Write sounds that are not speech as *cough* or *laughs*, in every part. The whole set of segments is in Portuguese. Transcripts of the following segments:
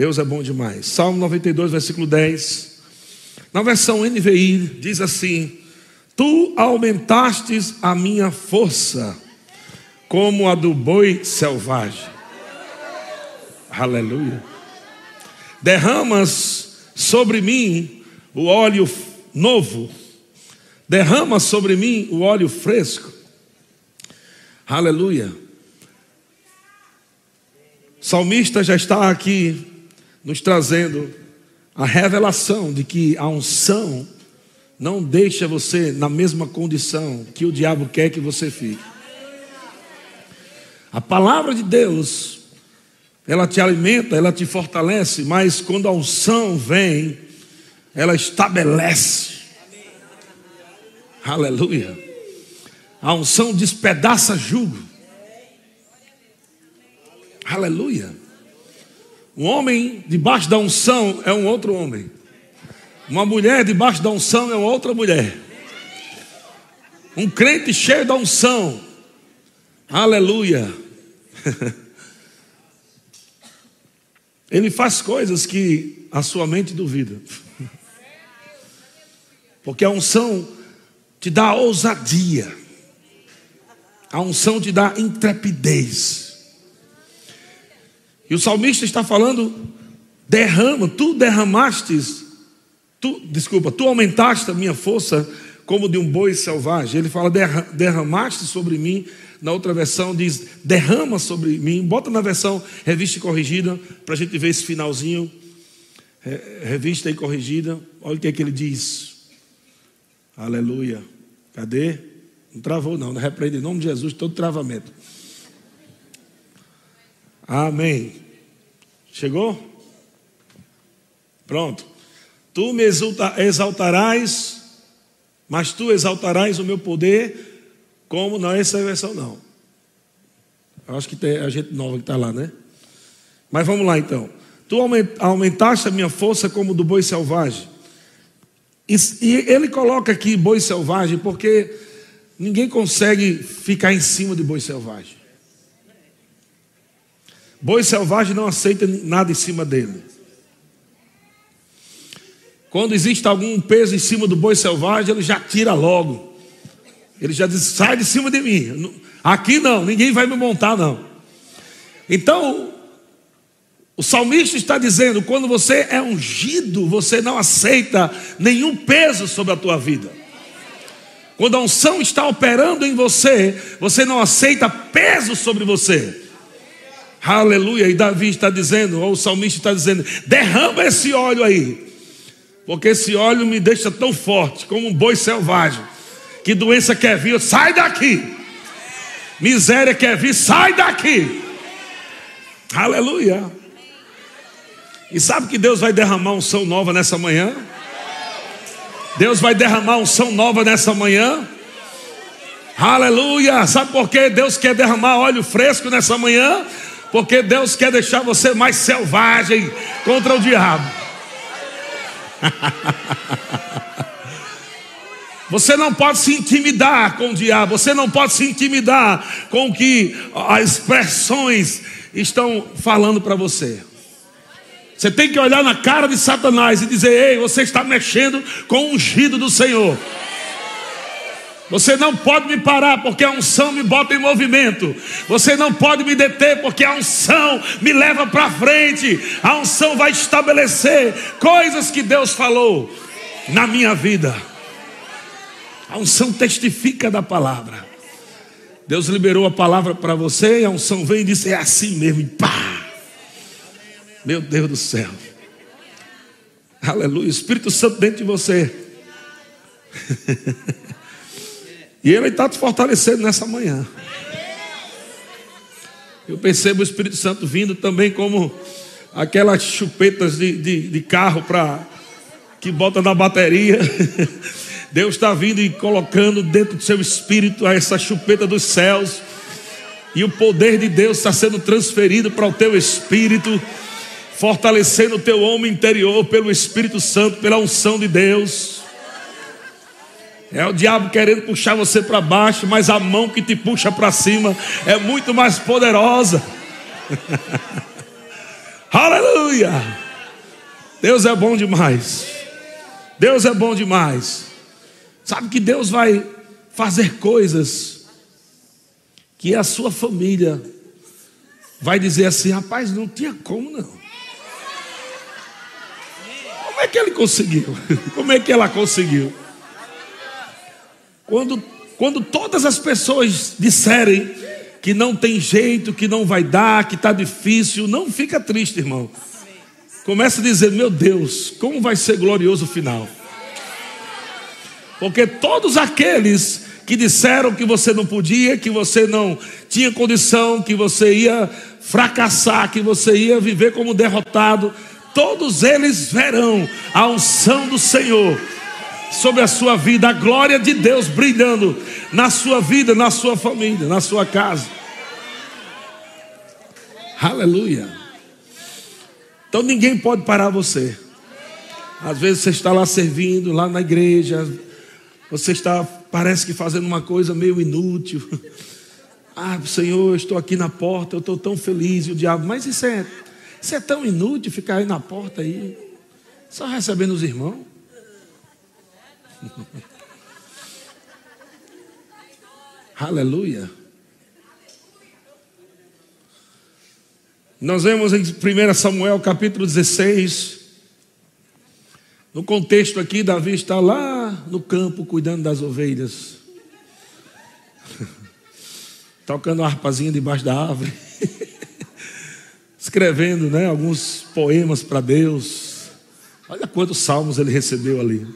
Deus é bom demais. Salmo 92, versículo 10. Na versão NVI diz assim: Tu aumentastes a minha força como a do boi selvagem. Aleluia. Derramas sobre mim o óleo novo, derrama sobre mim o óleo fresco. Aleluia. O salmista já está aqui nos trazendo a revelação de que a unção não deixa você na mesma condição que o diabo quer que você fique. A palavra de Deus ela te alimenta, ela te fortalece, mas quando a unção vem, ela estabelece. Aleluia. A unção despedaça jugo. Aleluia. Um homem debaixo da unção é um outro homem. Uma mulher debaixo da unção é outra mulher. Um crente cheio da unção. Aleluia. *laughs* Ele faz coisas que a sua mente duvida. Porque a unção te dá ousadia. A unção te dá intrepidez. E o salmista está falando: derrama, tu derramastes, tu, desculpa, tu aumentaste a minha força como de um boi selvagem. Ele fala: derramaste sobre mim na outra versão diz: derrama sobre mim. Bota na versão revista e corrigida, para a gente ver esse finalzinho. Revista e corrigida. Olha o que é que ele diz. Aleluia. Cadê? Não travou, não. Não repreende em nome de Jesus todo travamento. Amém. Chegou? Pronto. Tu me exaltarás, mas tu exaltarás o meu poder como? Não, essa é a versão não. Eu acho que tem a gente nova que está lá, né? Mas vamos lá então. Tu aumentaste a minha força como do boi selvagem. E, e ele coloca aqui boi selvagem porque ninguém consegue ficar em cima de boi selvagem. Boi selvagem não aceita nada em cima dele. Quando existe algum peso em cima do boi selvagem, ele já tira logo. Ele já disse: sai de cima de mim. Aqui não, ninguém vai me montar, não. Então, o salmista está dizendo: quando você é ungido, você não aceita nenhum peso sobre a tua vida. Quando a unção está operando em você, você não aceita peso sobre você. Aleluia. E Davi está dizendo, ou o salmista está dizendo: derrama esse óleo aí, porque esse óleo me deixa tão forte como um boi selvagem. Que doença quer vir, sai daqui. Miséria quer vir, sai daqui. Aleluia. E sabe que Deus vai derramar um som nova nessa manhã? Deus vai derramar um som nova nessa manhã. Aleluia. Sabe por que Deus quer derramar óleo fresco nessa manhã? Porque Deus quer deixar você mais selvagem contra o diabo. *laughs* Você não pode se intimidar com o diabo, você não pode se intimidar com o que as expressões estão falando para você. Você tem que olhar na cara de Satanás e dizer: Ei, você está mexendo com o ungido do Senhor. Você não pode me parar porque a unção me bota em movimento. Você não pode me deter porque a unção me leva para frente. A unção vai estabelecer coisas que Deus falou na minha vida. A unção testifica da palavra. Deus liberou a palavra para você e a unção vem e disse: É assim mesmo. E pá! Meu Deus do céu. Aleluia. Espírito Santo dentro de você. *laughs* e Ele está te fortalecendo nessa manhã. Eu percebo o Espírito Santo vindo também como aquelas chupetas de, de, de carro para que bota na bateria. *laughs* Deus está vindo e colocando dentro do seu espírito essa chupeta dos céus. E o poder de Deus está sendo transferido para o teu espírito, fortalecendo o teu homem interior pelo Espírito Santo, pela unção de Deus. É o diabo querendo puxar você para baixo, mas a mão que te puxa para cima é muito mais poderosa. *laughs* Aleluia! Deus é bom demais. Deus é bom demais. Sabe que Deus vai fazer coisas que a sua família vai dizer assim: rapaz, não tinha como não. Como é que ele conseguiu? *laughs* Como é que ela conseguiu? Quando, quando todas as pessoas disserem que não tem jeito, que não vai dar, que está difícil, não fica triste, irmão. Começa a dizer: meu Deus, como vai ser glorioso o final. Porque todos aqueles que disseram que você não podia, que você não tinha condição, que você ia fracassar, que você ia viver como derrotado, todos eles verão a unção do Senhor sobre a sua vida, a glória de Deus brilhando na sua vida, na sua família, na sua casa. Aleluia. Então ninguém pode parar você. Às vezes você está lá servindo, lá na igreja, você está, parece que fazendo uma coisa meio inútil. *laughs* Ah, Senhor, eu estou aqui na porta, eu estou tão feliz. E o diabo, mas isso é, isso é tão inútil ficar aí na porta aí, só recebendo os irmãos. *laughs* Aleluia. Nós vemos em 1 Samuel capítulo 16. No contexto aqui, Davi está lá no campo cuidando das ovelhas, *laughs* tocando uma harpazinha debaixo da árvore, *laughs* escrevendo né, alguns poemas para Deus. Olha quantos salmos ele recebeu ali.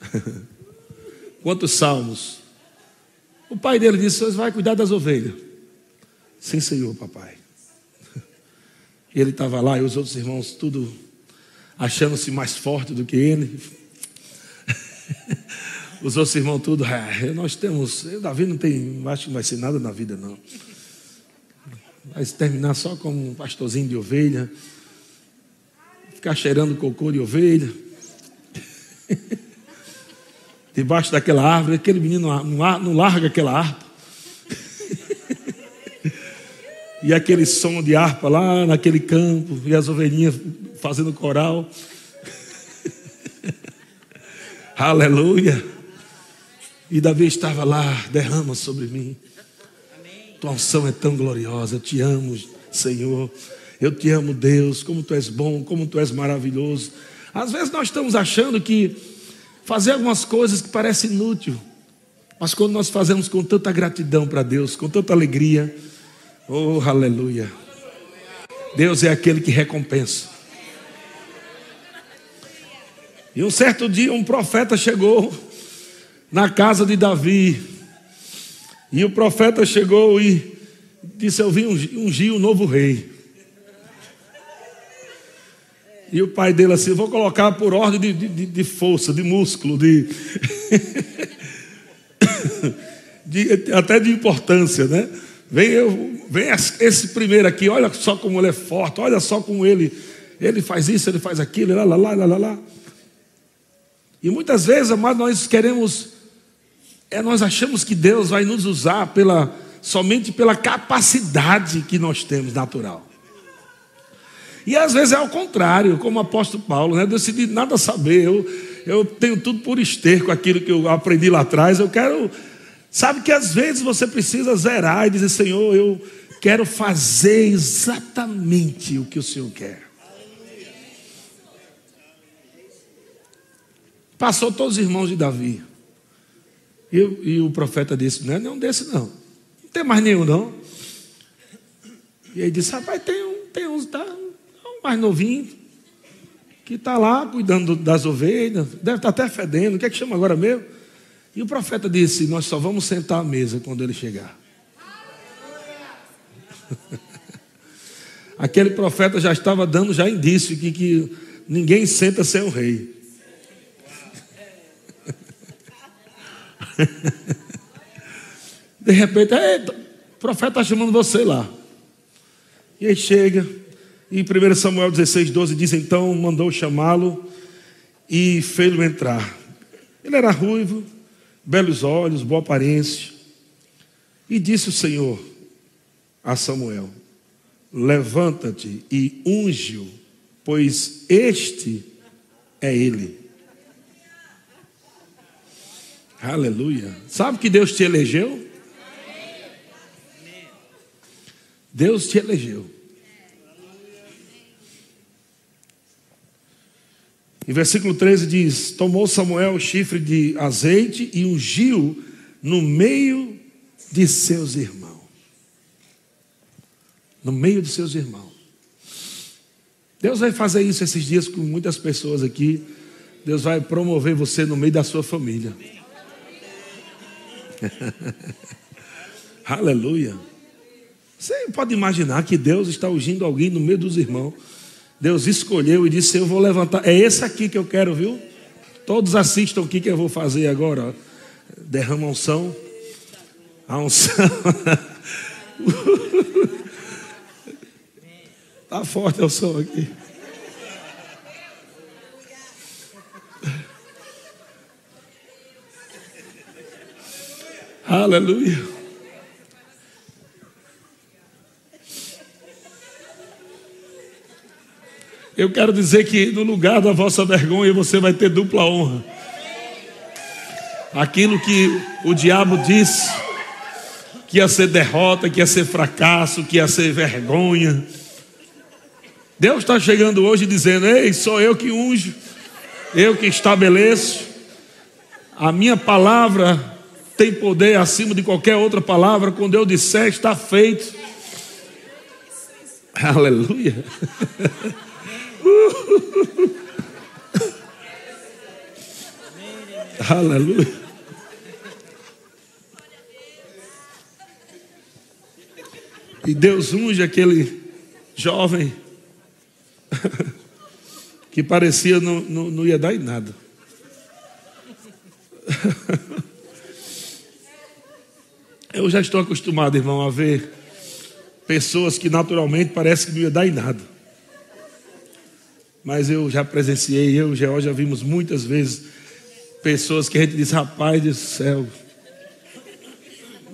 *laughs* Quantos salmos? O pai dele disse: Você vai cuidar das ovelhas. Sim, senhor, papai. *laughs* Ele estava lá e os outros irmãos, tudo achando-se mais forte do que ele. *laughs* Os outros irmãos, tudo, é, nós temos. Davi não tem, acho que não vai ser nada na vida, não. Vai terminar só como um pastorzinho de ovelha, ficar cheirando cocô de ovelha. Debaixo daquela árvore, aquele menino não larga aquela harpa. *laughs* e aquele som de harpa lá naquele campo, e as ovelhinhas fazendo coral. *laughs* Aleluia. E Davi estava lá, derrama sobre mim. Tua unção é tão gloriosa, eu te amo, Senhor. Eu te amo, Deus, como tu és bom, como tu és maravilhoso. Às vezes nós estamos achando que fazer algumas coisas que parecem inútil, mas quando nós fazemos com tanta gratidão para Deus, com tanta alegria, oh aleluia, Deus é aquele que recompensa. E um certo dia um profeta chegou na casa de Davi, e o profeta chegou e disse: Eu vim ungir um novo rei. E o pai dele assim, vou colocar por ordem de, de, de força, de músculo, de, *coughs* de, até de importância, né? Vem, eu, vem esse primeiro aqui, olha só como ele é forte, olha só como ele, ele faz isso, ele faz aquilo, lá, lá, lá, lá, lá. E muitas vezes, amados, nós queremos, é, nós achamos que Deus vai nos usar pela, somente pela capacidade que nós temos natural. E às vezes é ao contrário, como o apóstolo Paulo, né? Decidi nada saber, eu, eu tenho tudo por esterco, aquilo que eu aprendi lá atrás. Eu quero. Sabe que às vezes você precisa zerar e dizer: Senhor, eu quero fazer exatamente o que o Senhor quer. Passou todos os irmãos de Davi. E, e o profeta disse: Não é nenhum desse, não. Não tem mais nenhum, não. E aí disse: Rapaz, tem um, tem uns, tá? Mais novinho, que está lá cuidando das ovelhas, deve estar tá até fedendo, o que é que chama agora mesmo? E o profeta disse: Nós só vamos sentar à mesa quando ele chegar. *laughs* Aquele profeta já estava dando já indício que, que ninguém senta sem o rei. *laughs* De repente, o profeta está chamando você lá. E aí chega, e 1 Samuel 16, 12 diz: Então mandou chamá-lo e fez-lo entrar. Ele era ruivo, belos olhos, boa aparência. E disse o Senhor a Samuel: levanta-te e unge-o, pois este é ele. Aleluia. Sabe que Deus te elegeu? Deus te elegeu. Em versículo 13 diz: Tomou Samuel o chifre de azeite e ungiu no meio de seus irmãos. No meio de seus irmãos. Deus vai fazer isso esses dias com muitas pessoas aqui. Deus vai promover você no meio da sua família. *laughs* Aleluia. Você pode imaginar que Deus está ungindo alguém no meio dos irmãos. Deus escolheu e disse: Eu vou levantar. É esse aqui que eu quero, viu? Todos assistam o que eu vou fazer agora. Derrama unção. A unção. Está *laughs* forte o som aqui. Aleluia. Eu quero dizer que no lugar da vossa vergonha você vai ter dupla honra. Aquilo que o diabo disse que ia ser derrota, que ia ser fracasso, que ia ser vergonha. Deus está chegando hoje dizendo: Ei, sou eu que unjo, eu que estabeleço. A minha palavra tem poder acima de qualquer outra palavra. Quando eu disser, está feito. *laughs* Aleluia. *laughs* Aleluia. E Deus unge aquele jovem *laughs* que parecia não, não, não ia dar em nada. *laughs* Eu já estou acostumado, irmão, a ver pessoas que naturalmente parece que não ia dar em nada. Mas eu já presenciei, eu e o Geó já vimos muitas vezes pessoas que a gente diz, rapaz do céu,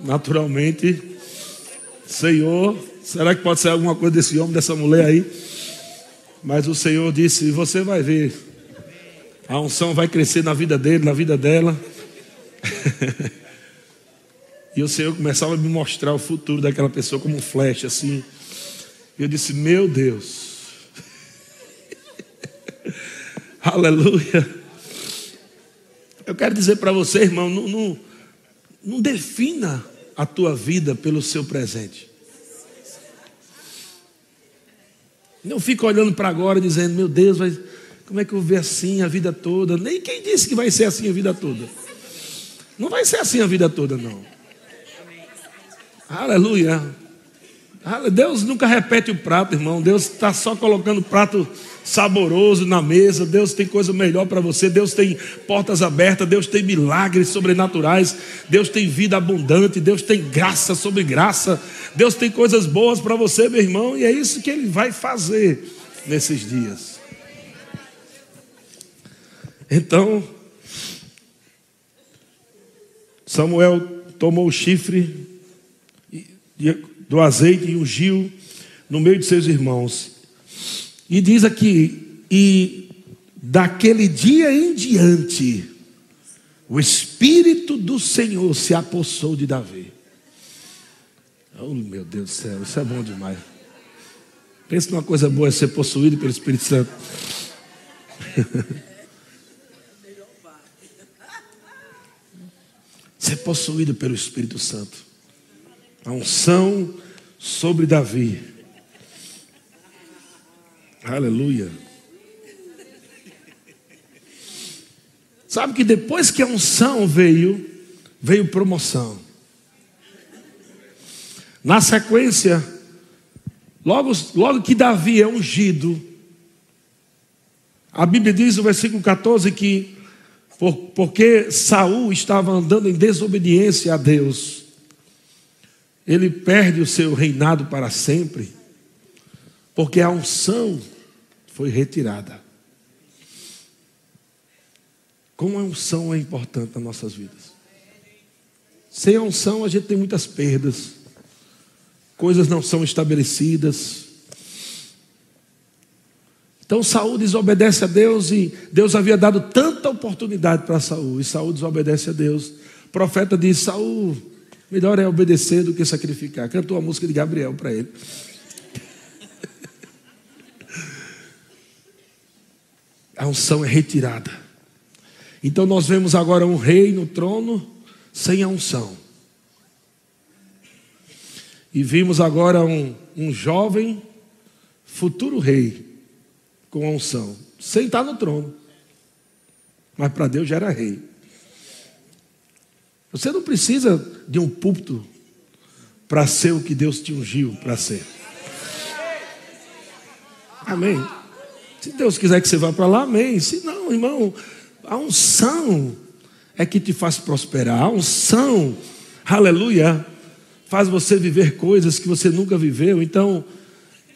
naturalmente, Senhor, será que pode ser alguma coisa desse homem, dessa mulher aí? Mas o Senhor disse: Você vai ver, a unção vai crescer na vida dele, na vida dela. *laughs* e o Senhor começava a me mostrar o futuro daquela pessoa como um flash, assim. Eu disse: Meu Deus, *laughs* aleluia. Eu quero dizer para você, irmão, não, não, não defina a tua vida pelo seu presente. Não fica olhando para agora dizendo, meu Deus, como é que eu vou ver assim a vida toda? Nem quem disse que vai ser assim a vida toda. Não vai ser assim a vida toda, não. Aleluia. Deus nunca repete o prato, irmão. Deus está só colocando prato saboroso na mesa. Deus tem coisa melhor para você. Deus tem portas abertas. Deus tem milagres sobrenaturais. Deus tem vida abundante. Deus tem graça sobre graça. Deus tem coisas boas para você, meu irmão. E é isso que Ele vai fazer nesses dias. Então, Samuel tomou o chifre do azeite e ungiu no meio de seus irmãos. E diz aqui: e daquele dia em diante, o Espírito do Senhor se apossou de Davi. Oh, meu Deus do céu, isso é bom demais. Pensa numa coisa boa é ser possuído pelo Espírito Santo. *laughs* ser possuído pelo Espírito Santo a unção sobre Davi. Aleluia. Sabe que depois que a unção veio, veio promoção. Na sequência, logo, logo que Davi é ungido, a Bíblia diz no versículo 14 que por, porque Saul estava andando em desobediência a Deus, ele perde o seu reinado para sempre, porque a unção foi retirada. Como a unção é importante nas nossas vidas. Sem a unção a gente tem muitas perdas, coisas não são estabelecidas, Então Saul desobedece a Deus e Deus havia dado tanta oportunidade para Saul, e Saul desobedece a Deus. O profeta diz: Saul, melhor é obedecer do que sacrificar. Cantou a música de Gabriel para ele. A unção é retirada. Então nós vemos agora um rei no trono sem a unção. E vimos agora um, um jovem futuro rei com a unção, sem estar no trono. Mas para Deus já era rei. Você não precisa de um púlpito para ser o que Deus te ungiu para ser. Amém. Se Deus quiser que você vá para lá, amém. Se não, irmão, a unção é que te faz prosperar. A unção, aleluia, faz você viver coisas que você nunca viveu. Então,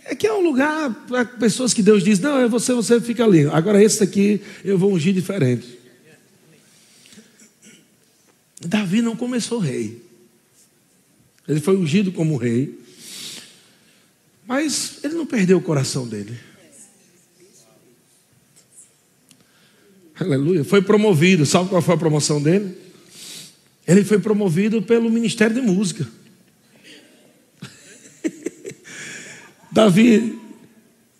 é que é um lugar para pessoas que Deus diz: não, é você, você fica ali. Agora, esse aqui eu vou ungir diferente. Davi não começou rei. Ele foi ungido como rei. Mas ele não perdeu o coração dele. Aleluia. Foi promovido. Sabe qual foi a promoção dele? Ele foi promovido pelo Ministério de Música. *laughs* Davi,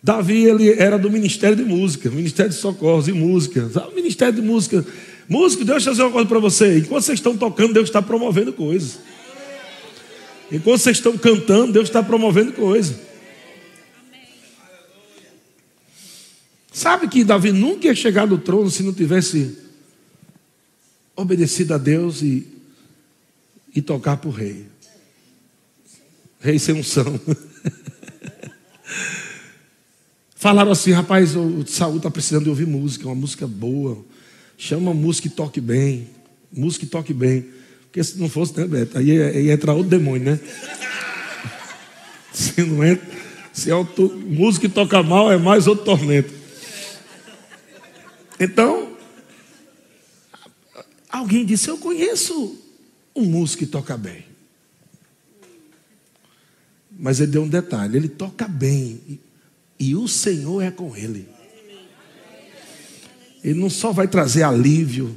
Davi ele era do Ministério de Música, Ministério de Socorros e Música. Sabe? Ministério de Música. Músico, Deus está dizer uma coisa para você. Enquanto vocês estão tocando, Deus está promovendo coisas. Enquanto vocês estão cantando, Deus está promovendo coisas. Sabe que Davi nunca ia chegar no trono se não tivesse obedecido a Deus e, e tocar para o rei. Rei sem unção. *laughs* Falaram assim, rapaz, o Saul está precisando de ouvir música, uma música boa. Chama música e toque bem. Música e toque bem. Porque se não fosse, né, Beto? Aí ia, ia entrar outro demônio, né? *laughs* Se não entra, se é música e toca mal, é mais outro tormento. Então, alguém disse: Eu conheço um músico que toca bem. Mas ele deu um detalhe: ele toca bem e o Senhor é com ele. Ele não só vai trazer alívio,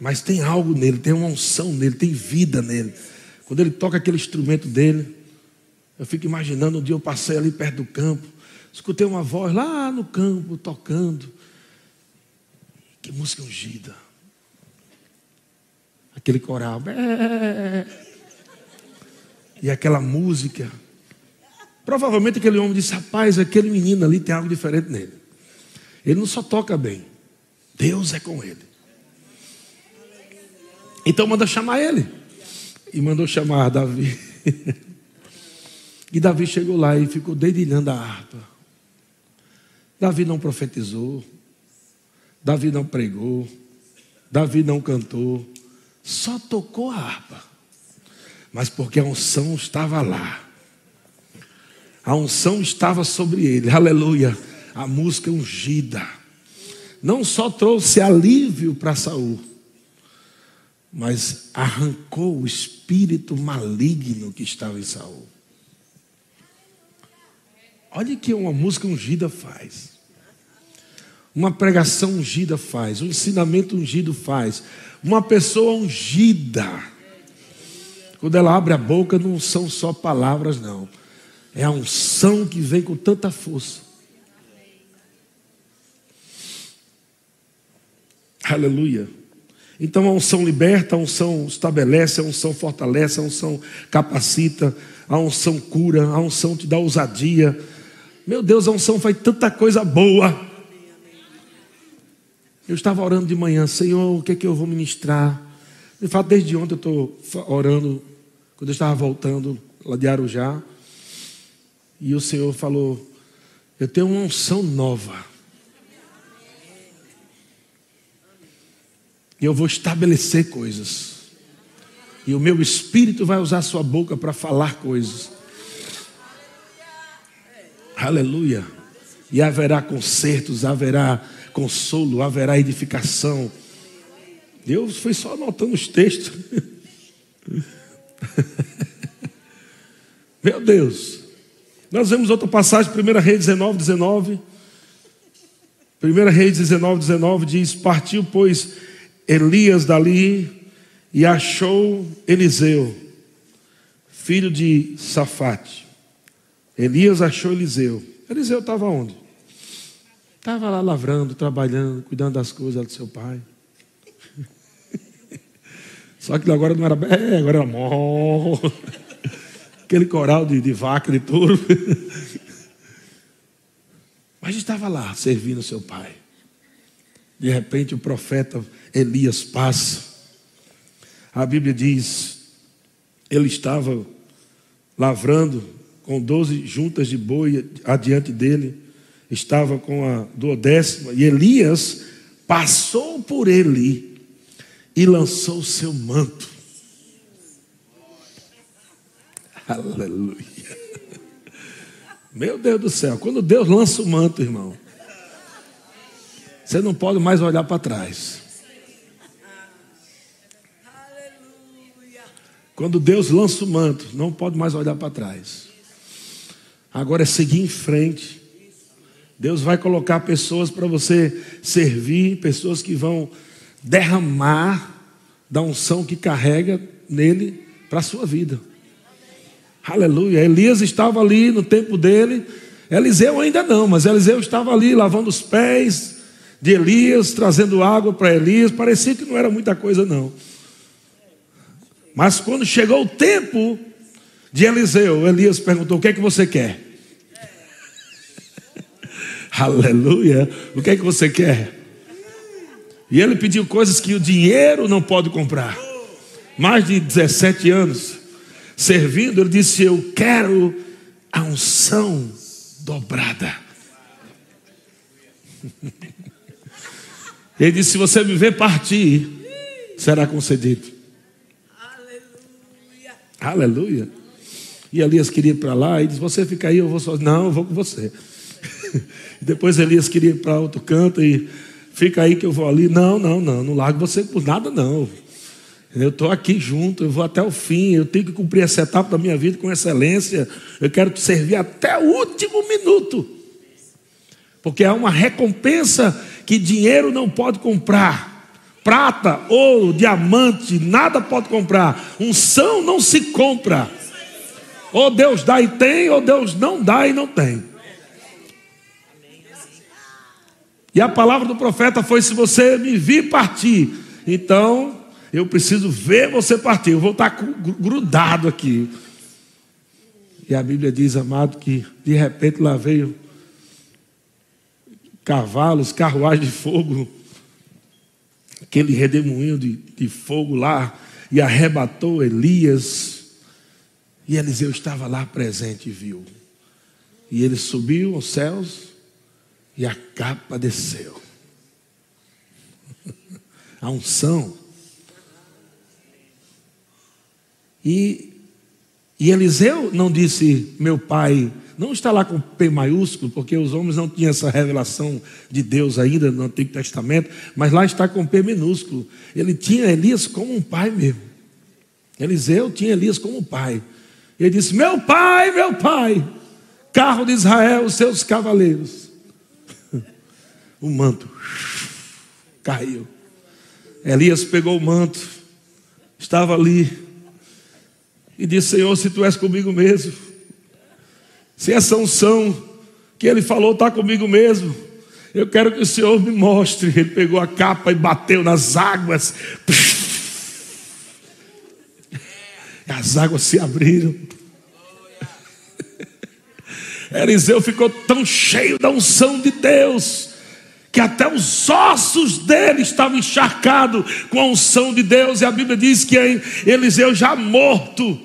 mas tem algo nele, tem uma unção nele, tem vida nele. Quando ele toca aquele instrumento dele, eu fico imaginando um dia eu passei ali perto do campo, escutei uma voz lá no campo tocando. Que música ungida. Aquele coral. E aquela música. Provavelmente aquele homem disse: Rapaz, aquele menino ali tem algo diferente nele. Ele não só toca bem, Deus é com ele. Então manda chamar ele. E mandou chamar Davi. *laughs* e Davi chegou lá e ficou dedilhando a harpa. Davi não profetizou. Davi não pregou. Davi não cantou. Só tocou a harpa. Mas porque a unção estava lá. A unção estava sobre ele, aleluia. A música ungida. Não só trouxe alívio para Saul, mas arrancou o espírito maligno que estava em Saul. Olha o que uma música ungida faz. Uma pregação ungida faz, um ensinamento ungido faz, uma pessoa ungida. Quando ela abre a boca, não são só palavras, não. É a unção que vem com tanta força. Aleluia. Então a unção liberta, a unção estabelece, a unção fortalece, a unção capacita, a unção cura, a unção te dá ousadia. Meu Deus, a unção faz tanta coisa boa. Eu estava orando de manhã, Senhor, o que é que eu vou ministrar? De fato, desde ontem eu estou orando, quando eu estava voltando lá de Arujá. E o Senhor falou: Eu tenho uma unção nova. E eu vou estabelecer coisas. E o meu espírito vai usar sua boca para falar coisas. Aleluia. E haverá concertos, haverá consolo, haverá edificação. Deus foi só anotando os textos. *laughs* Meu Deus. Nós vemos outra passagem, 1 Reis 19, 19. 1 Reis 19, 19 diz: Partiu, pois, Elias dali e achou Eliseu, filho de Safate. Elias achou Eliseu. Eliseu estava onde? Estava lá lavrando, trabalhando, cuidando das coisas do seu pai. *laughs* Só que agora não era. É, agora era mó. *laughs* Aquele coral de, de vaca, de touro. *laughs* Mas estava lá, servindo seu pai. De repente o profeta Elias passa. A Bíblia diz: ele estava lavrando com doze juntas de boi adiante dele, estava com a duodécima, e Elias passou por ele e lançou o seu manto. Aleluia. Meu Deus do céu, quando Deus lança o manto, irmão, você não pode mais olhar para trás. Quando Deus lança o manto, não pode mais olhar para trás. Agora é seguir em frente. Deus vai colocar pessoas para você servir, pessoas que vão derramar da unção que carrega nele para a sua vida. Aleluia. Elias estava ali no tempo dele. Eliseu ainda não, mas Eliseu estava ali lavando os pés de Elias, trazendo água para Elias. Parecia que não era muita coisa, não. Mas quando chegou o tempo de Eliseu, Elias perguntou: O que é que você quer? *laughs* Aleluia. O que é que você quer? E ele pediu coisas que o dinheiro não pode comprar. Mais de 17 anos servindo, ele disse: Eu quero a unção dobrada. *laughs* Ele disse: Se você me ver partir, será concedido. Aleluia. Aleluia. E Elias queria ir para lá e disse: Você fica aí, eu vou só. Não, eu vou com você. *laughs* Depois Elias queria ir para outro canto e fica aí que eu vou ali. Não, não, não, não largo você por nada, não. Eu estou aqui junto, eu vou até o fim, eu tenho que cumprir essa etapa da minha vida com excelência. Eu quero te servir até o último minuto. Porque há uma recompensa que dinheiro não pode comprar. Prata, ouro, diamante, nada pode comprar. Unção não se compra. Ou Deus dá e tem, ou Deus não dá e não tem. E a palavra do profeta foi: se você me vir partir, então eu preciso ver você partir. Eu vou estar grudado aqui. E a Bíblia diz, amado, que de repente lá veio cavalos, carruagem de fogo, aquele redemoinho de, de fogo lá, e arrebatou Elias. E Eliseu estava lá presente e viu. E ele subiu aos céus e a capa desceu. *laughs* A unção E, e Eliseu não disse, meu pai, não está lá com P maiúsculo, porque os homens não tinham essa revelação de Deus ainda no Antigo Testamento, mas lá está com P minúsculo. Ele tinha Elias como um pai mesmo. Eliseu tinha Elias como um pai. Ele disse: Meu pai, meu pai, carro de Israel, os seus cavaleiros. *laughs* o manto *laughs* caiu. Elias pegou o manto, estava ali e disse: Senhor, se tu és comigo mesmo, se essa unção que ele falou está comigo mesmo, eu quero que o Senhor me mostre. Ele pegou a capa e bateu nas águas. As águas se abriram. Eliseu ficou tão cheio da unção de Deus que até os ossos dele estavam encharcados com a unção de Deus, e a Bíblia diz que Eliseu já morto,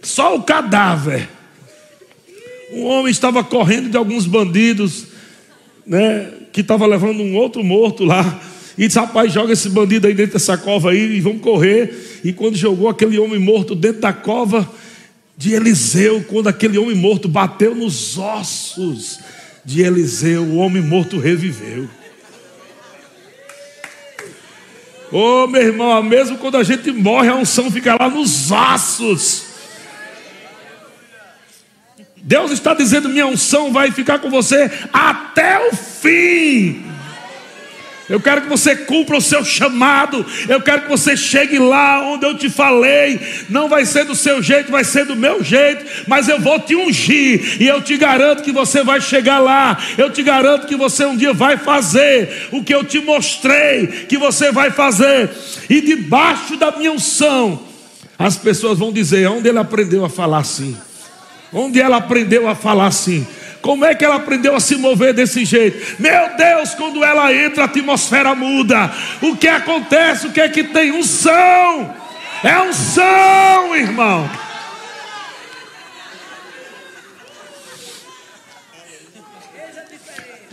só o cadáver. Um homem estava correndo de alguns bandidos, né, que estava levando um outro morto lá. E disse: Rapaz, joga esse bandido aí dentro dessa cova aí e vamos correr. E quando jogou aquele homem morto dentro da cova de Eliseu, quando aquele homem morto bateu nos ossos de Eliseu, o homem morto reviveu. Ô oh, meu irmão, mesmo quando a gente morre, a unção fica lá nos ossos. Deus está dizendo: minha unção vai ficar com você até o fim. Eu quero que você cumpra o seu chamado. Eu quero que você chegue lá onde eu te falei. Não vai ser do seu jeito, vai ser do meu jeito. Mas eu vou te ungir. E eu te garanto que você vai chegar lá. Eu te garanto que você um dia vai fazer o que eu te mostrei que você vai fazer. E debaixo da minha unção, as pessoas vão dizer: onde ele aprendeu a falar assim? Onde ela aprendeu a falar assim? Como é que ela aprendeu a se mover desse jeito? Meu Deus, quando ela entra, a atmosfera muda. O que acontece? O que é que tem? Um som. É um som, irmão.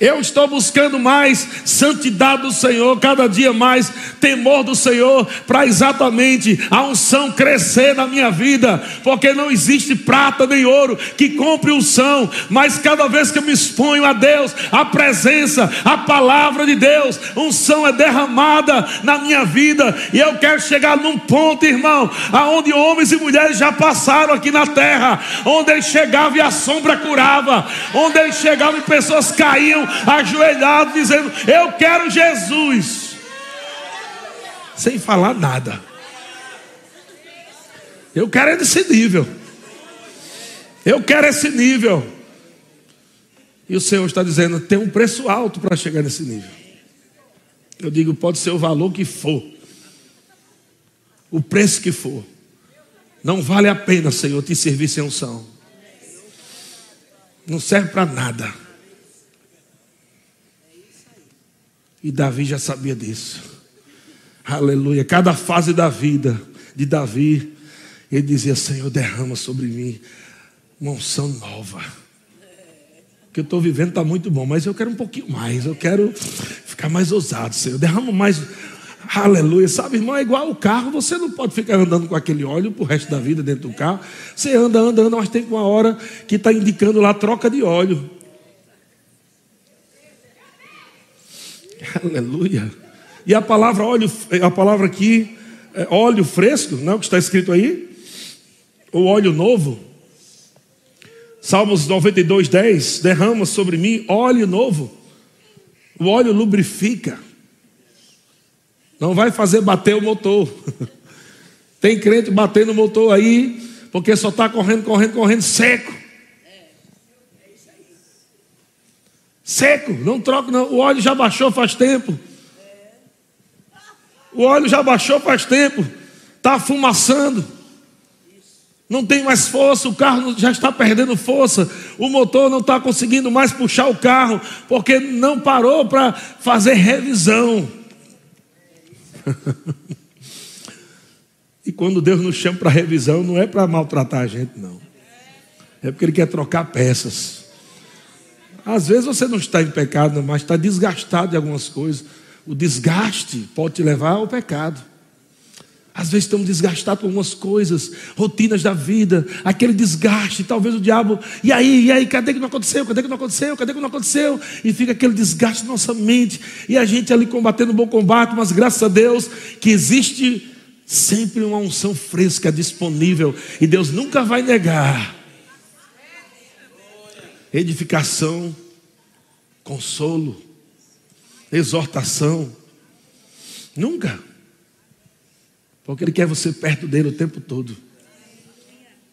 Eu estou buscando mais santidade do Senhor, cada dia mais temor do Senhor, para exatamente a unção crescer na minha vida, porque não existe prata nem ouro que compre unção, mas cada vez que eu me exponho a Deus, a presença, a palavra de Deus, unção é derramada na minha vida, e eu quero chegar num ponto, irmão, aonde homens e mulheres já passaram aqui na terra, onde ele chegava e a sombra curava, onde ele chegava e pessoas caíam ajoelhado, dizendo: Eu quero Jesus, sem falar nada. Eu quero esse nível. Eu quero esse nível. E o Senhor está dizendo: tem um preço alto para chegar nesse nível. Eu digo: pode ser o valor que for, o preço que for. Não vale a pena, Senhor, te servir sem unção. Não serve para nada. E Davi já sabia disso. Aleluia. Cada fase da vida de Davi, ele dizia: Senhor, derrama sobre mim uma unção nova. O que eu estou vivendo está muito bom, mas eu quero um pouquinho mais. Eu quero ficar mais ousado, Senhor. Derrama mais. Aleluia. Sabe, irmão, é igual o carro. Você não pode ficar andando com aquele óleo o resto da vida dentro do carro. Você anda, anda, anda, mas tem uma hora que está indicando lá troca de óleo. *laughs* Aleluia. E a palavra óleo, a palavra aqui, é óleo fresco, não é o que está escrito aí? O óleo novo. Salmos 92, 10. Derrama sobre mim óleo novo. O óleo lubrifica. Não vai fazer bater o motor. *laughs* Tem crente batendo o motor aí, porque só está correndo, correndo, correndo seco. Seco, não troca, não. O óleo já baixou faz tempo. O óleo já baixou faz tempo. Está fumaçando. Não tem mais força, o carro já está perdendo força, o motor não está conseguindo mais puxar o carro, porque não parou para fazer revisão. *laughs* e quando Deus nos chama para revisão, não é para maltratar a gente, não. É porque Ele quer trocar peças. Às vezes você não está em pecado, mas está desgastado de algumas coisas. O desgaste pode te levar ao pecado. Às vezes estamos desgastados com algumas coisas, rotinas da vida, aquele desgaste, talvez o diabo, e aí, e aí, cadê que não aconteceu? Cadê que não aconteceu? Cadê que não aconteceu? E fica aquele desgaste na nossa mente, e a gente ali combatendo um bom combate, mas graças a Deus que existe sempre uma unção fresca disponível, e Deus nunca vai negar edificação, consolo, exortação. Nunca. Porque Ele quer você perto dele o tempo todo.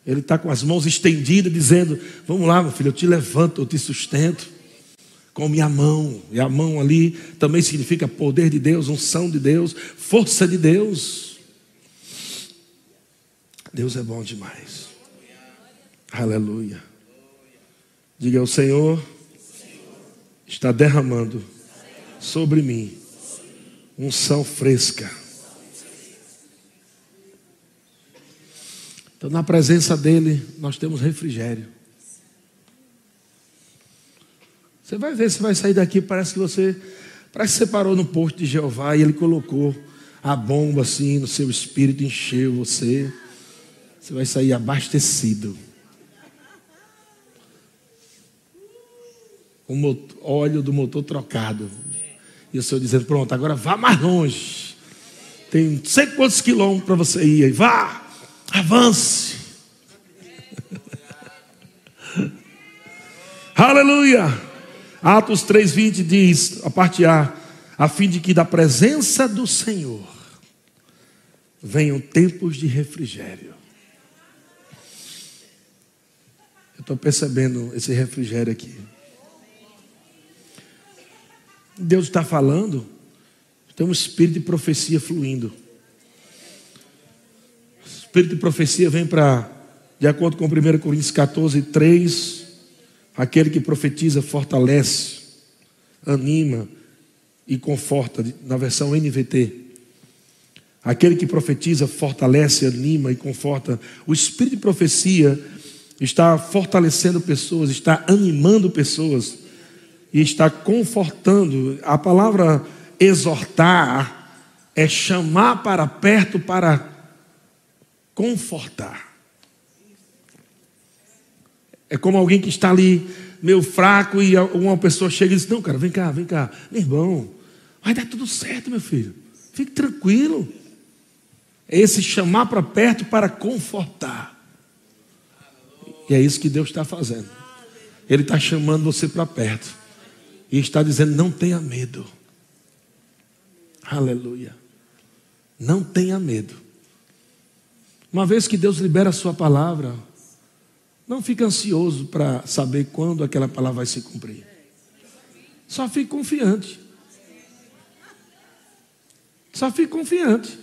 Ele está com as mãos estendidas, dizendo: Vamos lá, meu filho, eu te levanto, eu te sustento. Com minha mão. E a mão ali também significa poder de Deus, unção de Deus, força de Deus. Deus é bom demais. Aleluia. Diga: O Senhor está derramando sobre mim unção fresca. Então, na presença dEle, nós temos refrigério. Você vai ver, você vai sair daqui, parece que você, parece que você parou no posto de Jeová e Ele colocou a bomba assim no seu espírito, encheu você. Você vai sair abastecido. O motor, óleo do motor trocado. E o Senhor dizendo: Pronto, agora vá mais longe. Tem não sei quantos quilômetros para você ir aí. Vá, avance. *laughs* Aleluia. Atos 3:20 diz, a parte A, a fim de que da presença do Senhor venham tempos de refrigério. Eu estou percebendo esse refrigério aqui. Deus está falando, tem um espírito de profecia fluindo. O espírito de profecia vem para, de acordo com 1 Coríntios 14, 3, aquele que profetiza fortalece, anima e conforta, na versão NVT. Aquele que profetiza fortalece, anima e conforta. O espírito de profecia está fortalecendo pessoas, está animando pessoas e está confortando. A palavra exortar é chamar para perto para confortar. É como alguém que está ali meio fraco e uma pessoa chega e diz: Não, cara, vem cá, vem cá, meu irmão, vai dar tudo certo, meu filho, fique tranquilo. É esse chamar para perto para confortar. E é isso que Deus está fazendo. Ele está chamando você para perto. E está dizendo: não tenha medo. Aleluia. Não tenha medo. Uma vez que Deus libera a sua palavra, não fique ansioso para saber quando aquela palavra vai se cumprir. Só fique confiante. Só fique confiante.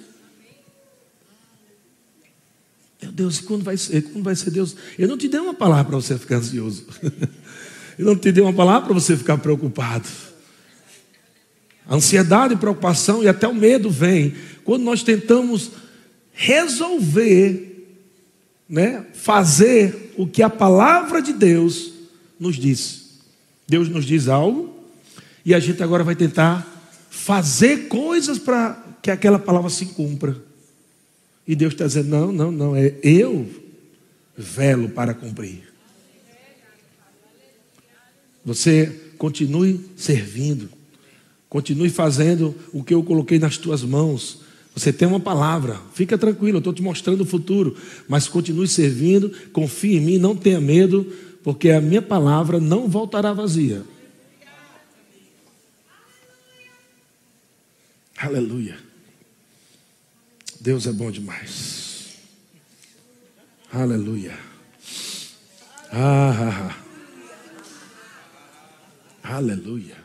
Meu Deus, quando vai ser? Quando vai ser Deus? Eu não te dei uma palavra para você ficar ansioso. *laughs* Eu não te dei uma palavra para você ficar preocupado. A ansiedade, preocupação e até o medo vem quando nós tentamos resolver, né, fazer o que a palavra de Deus nos diz. Deus nos diz algo e a gente agora vai tentar fazer coisas para que aquela palavra se cumpra. E Deus está dizendo: não, não, não, é eu velo para cumprir. Você continue servindo, continue fazendo o que eu coloquei nas tuas mãos. Você tem uma palavra, fica tranquilo, eu estou te mostrando o futuro, mas continue servindo, confie em mim, não tenha medo, porque a minha palavra não voltará vazia. Aleluia. Deus é bom demais. Aleluia. Ah, ah, ah. Aleluia.